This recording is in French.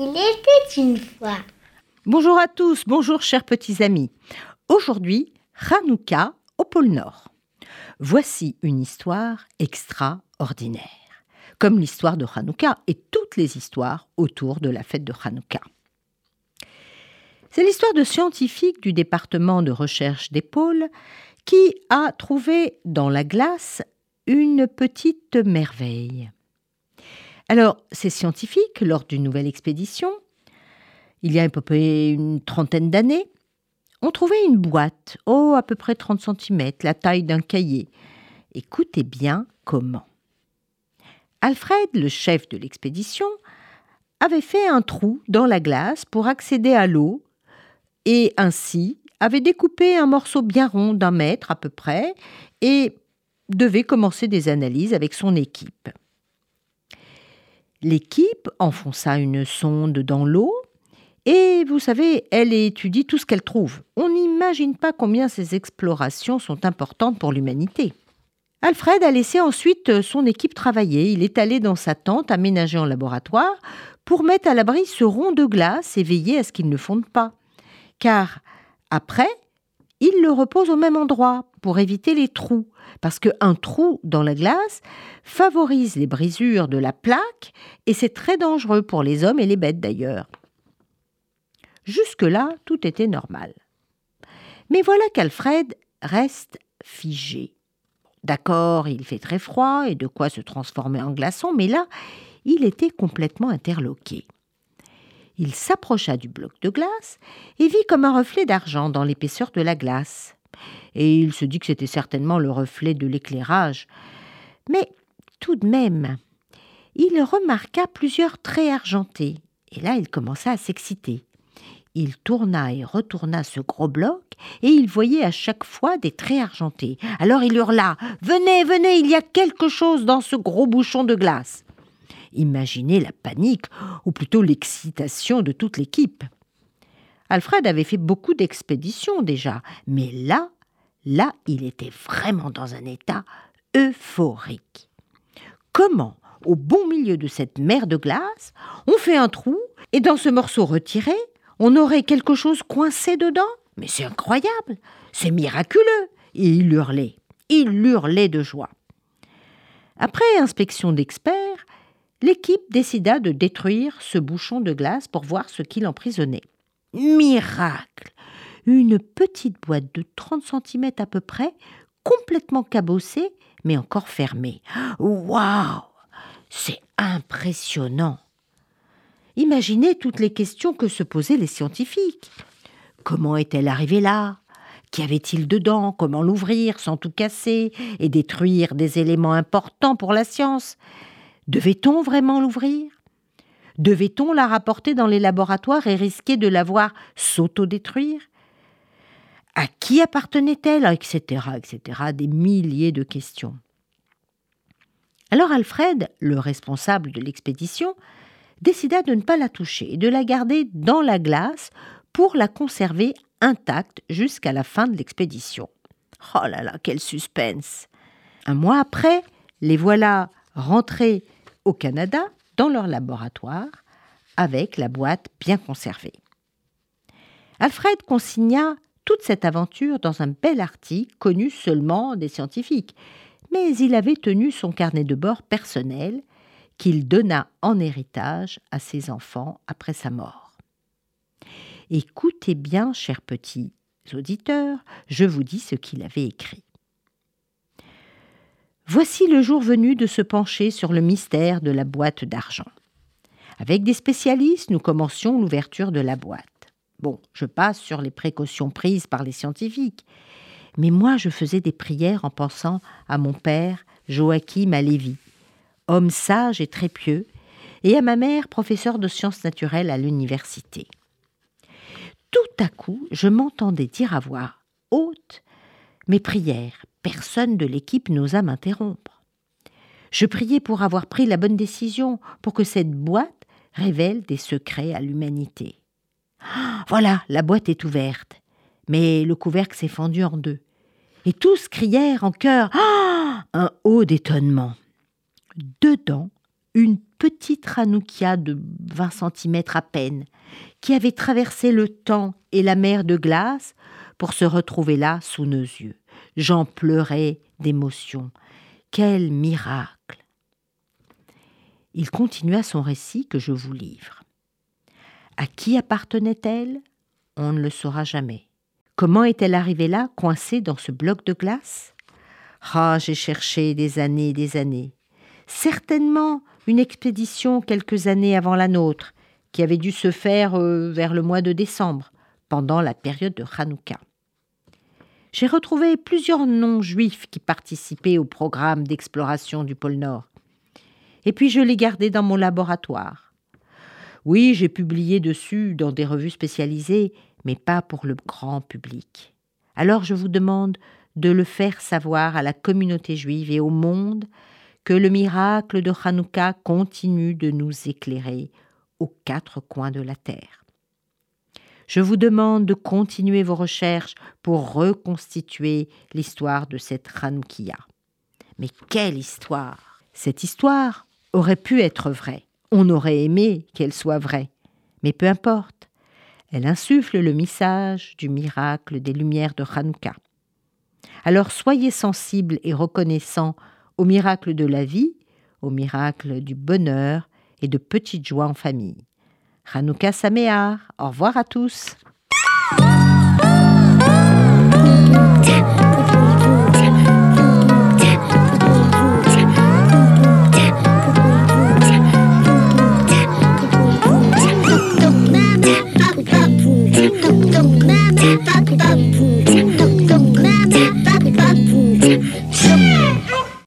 Il était une fois. Bonjour à tous, bonjour chers petits amis. Aujourd'hui, Hanouka au pôle Nord. Voici une histoire extraordinaire, comme l'histoire de Hanouka et toutes les histoires autour de la fête de Hanouka. C'est l'histoire de scientifiques du département de recherche des pôles qui a trouvé dans la glace une petite merveille. Alors, ces scientifiques, lors d'une nouvelle expédition, il y a à peu près une trentaine d'années, ont trouvé une boîte, oh, à peu près 30 cm, la taille d'un cahier. Écoutez bien comment. Alfred, le chef de l'expédition, avait fait un trou dans la glace pour accéder à l'eau et ainsi avait découpé un morceau bien rond d'un mètre à peu près et devait commencer des analyses avec son équipe. L'équipe enfonça une sonde dans l'eau et vous savez, elle étudie tout ce qu'elle trouve. On n'imagine pas combien ces explorations sont importantes pour l'humanité. Alfred a laissé ensuite son équipe travailler. Il est allé dans sa tente aménagée en laboratoire pour mettre à l'abri ce rond de glace et veiller à ce qu'il ne fonde pas. Car après, il le repose au même endroit pour éviter les trous, parce qu'un trou dans la glace favorise les brisures de la plaque et c'est très dangereux pour les hommes et les bêtes d'ailleurs. Jusque-là, tout était normal. Mais voilà qu'Alfred reste figé. D'accord, il fait très froid et de quoi se transformer en glaçon, mais là, il était complètement interloqué. Il s'approcha du bloc de glace et vit comme un reflet d'argent dans l'épaisseur de la glace. Et il se dit que c'était certainement le reflet de l'éclairage. Mais tout de même, il remarqua plusieurs traits argentés. Et là, il commença à s'exciter. Il tourna et retourna ce gros bloc, et il voyait à chaque fois des traits argentés. Alors il hurla Venez, venez, il y a quelque chose dans ce gros bouchon de glace. Imaginez la panique, ou plutôt l'excitation de toute l'équipe. Alfred avait fait beaucoup d'expéditions déjà, mais là, là, il était vraiment dans un état euphorique. Comment, au bon milieu de cette mer de glace, on fait un trou, et dans ce morceau retiré, on aurait quelque chose coincé dedans? Mais c'est incroyable, c'est miraculeux Et il hurlait, il hurlait de joie. Après inspection d'experts, l'équipe décida de détruire ce bouchon de glace pour voir ce qu'il emprisonnait. Miracle Une petite boîte de 30 cm à peu près, complètement cabossée, mais encore fermée. Waouh C'est impressionnant Imaginez toutes les questions que se posaient les scientifiques. Comment est-elle arrivée là? Qu'y avait-il dedans? Comment l'ouvrir sans tout casser et détruire des éléments importants pour la science? Devait-on vraiment l'ouvrir? Devait-on la rapporter dans les laboratoires et risquer de la voir s'auto-détruire? À qui appartenait-elle? Etc., etc. Des milliers de questions. Alors Alfred, le responsable de l'expédition, décida de ne pas la toucher et de la garder dans la glace pour la conserver intacte jusqu'à la fin de l'expédition. Oh là là, quel suspense Un mois après, les voilà rentrés au Canada dans leur laboratoire avec la boîte bien conservée. Alfred consigna toute cette aventure dans un bel article connu seulement des scientifiques, mais il avait tenu son carnet de bord personnel qu'il donna en héritage à ses enfants après sa mort. Écoutez bien, chers petits auditeurs, je vous dis ce qu'il avait écrit. Voici le jour venu de se pencher sur le mystère de la boîte d'argent. Avec des spécialistes, nous commencions l'ouverture de la boîte. Bon, je passe sur les précautions prises par les scientifiques, mais moi je faisais des prières en pensant à mon père, Joachim Alévi, homme sage et très pieux, et à ma mère, professeure de sciences naturelles à l'université. Tout à coup, je m'entendais dire à voix haute mes prières. Personne de l'équipe n'osa m'interrompre. Je priais pour avoir pris la bonne décision, pour que cette boîte révèle des secrets à l'humanité. Voilà, la boîte est ouverte, mais le couvercle s'est fendu en deux. et tous crièrent en chœur Ah un haut d'étonnement. Dedans, une petite ranoukia de 20 cm à peine, qui avait traversé le temps et la mer de glace pour se retrouver là sous nos yeux. J'en pleurais d'émotion. Quel miracle Il continua son récit que je vous livre. À qui appartenait-elle? On ne le saura jamais. Comment est-elle arrivée là, coincée dans ce bloc de glace? Ah, j'ai cherché des années des années. Certainement une expédition quelques années avant la nôtre, qui avait dû se faire euh, vers le mois de décembre, pendant la période de Hanouka. J'ai retrouvé plusieurs noms juifs qui participaient au programme d'exploration du pôle Nord. Et puis je les gardais dans mon laboratoire. Oui, j'ai publié dessus dans des revues spécialisées, mais pas pour le grand public. Alors je vous demande de le faire savoir à la communauté juive et au monde que le miracle de Hanouka continue de nous éclairer aux quatre coins de la terre. Je vous demande de continuer vos recherches pour reconstituer l'histoire de cette Hanoukia. Mais quelle histoire Cette histoire aurait pu être vraie. On aurait aimé qu'elle soit vraie. Mais peu importe. Elle insuffle le message du miracle des lumières de Hanouka. Alors soyez sensibles et reconnaissants au miracle de la vie, au miracle du bonheur et de petites joies en famille. Hanouka Saméar, au revoir à tous.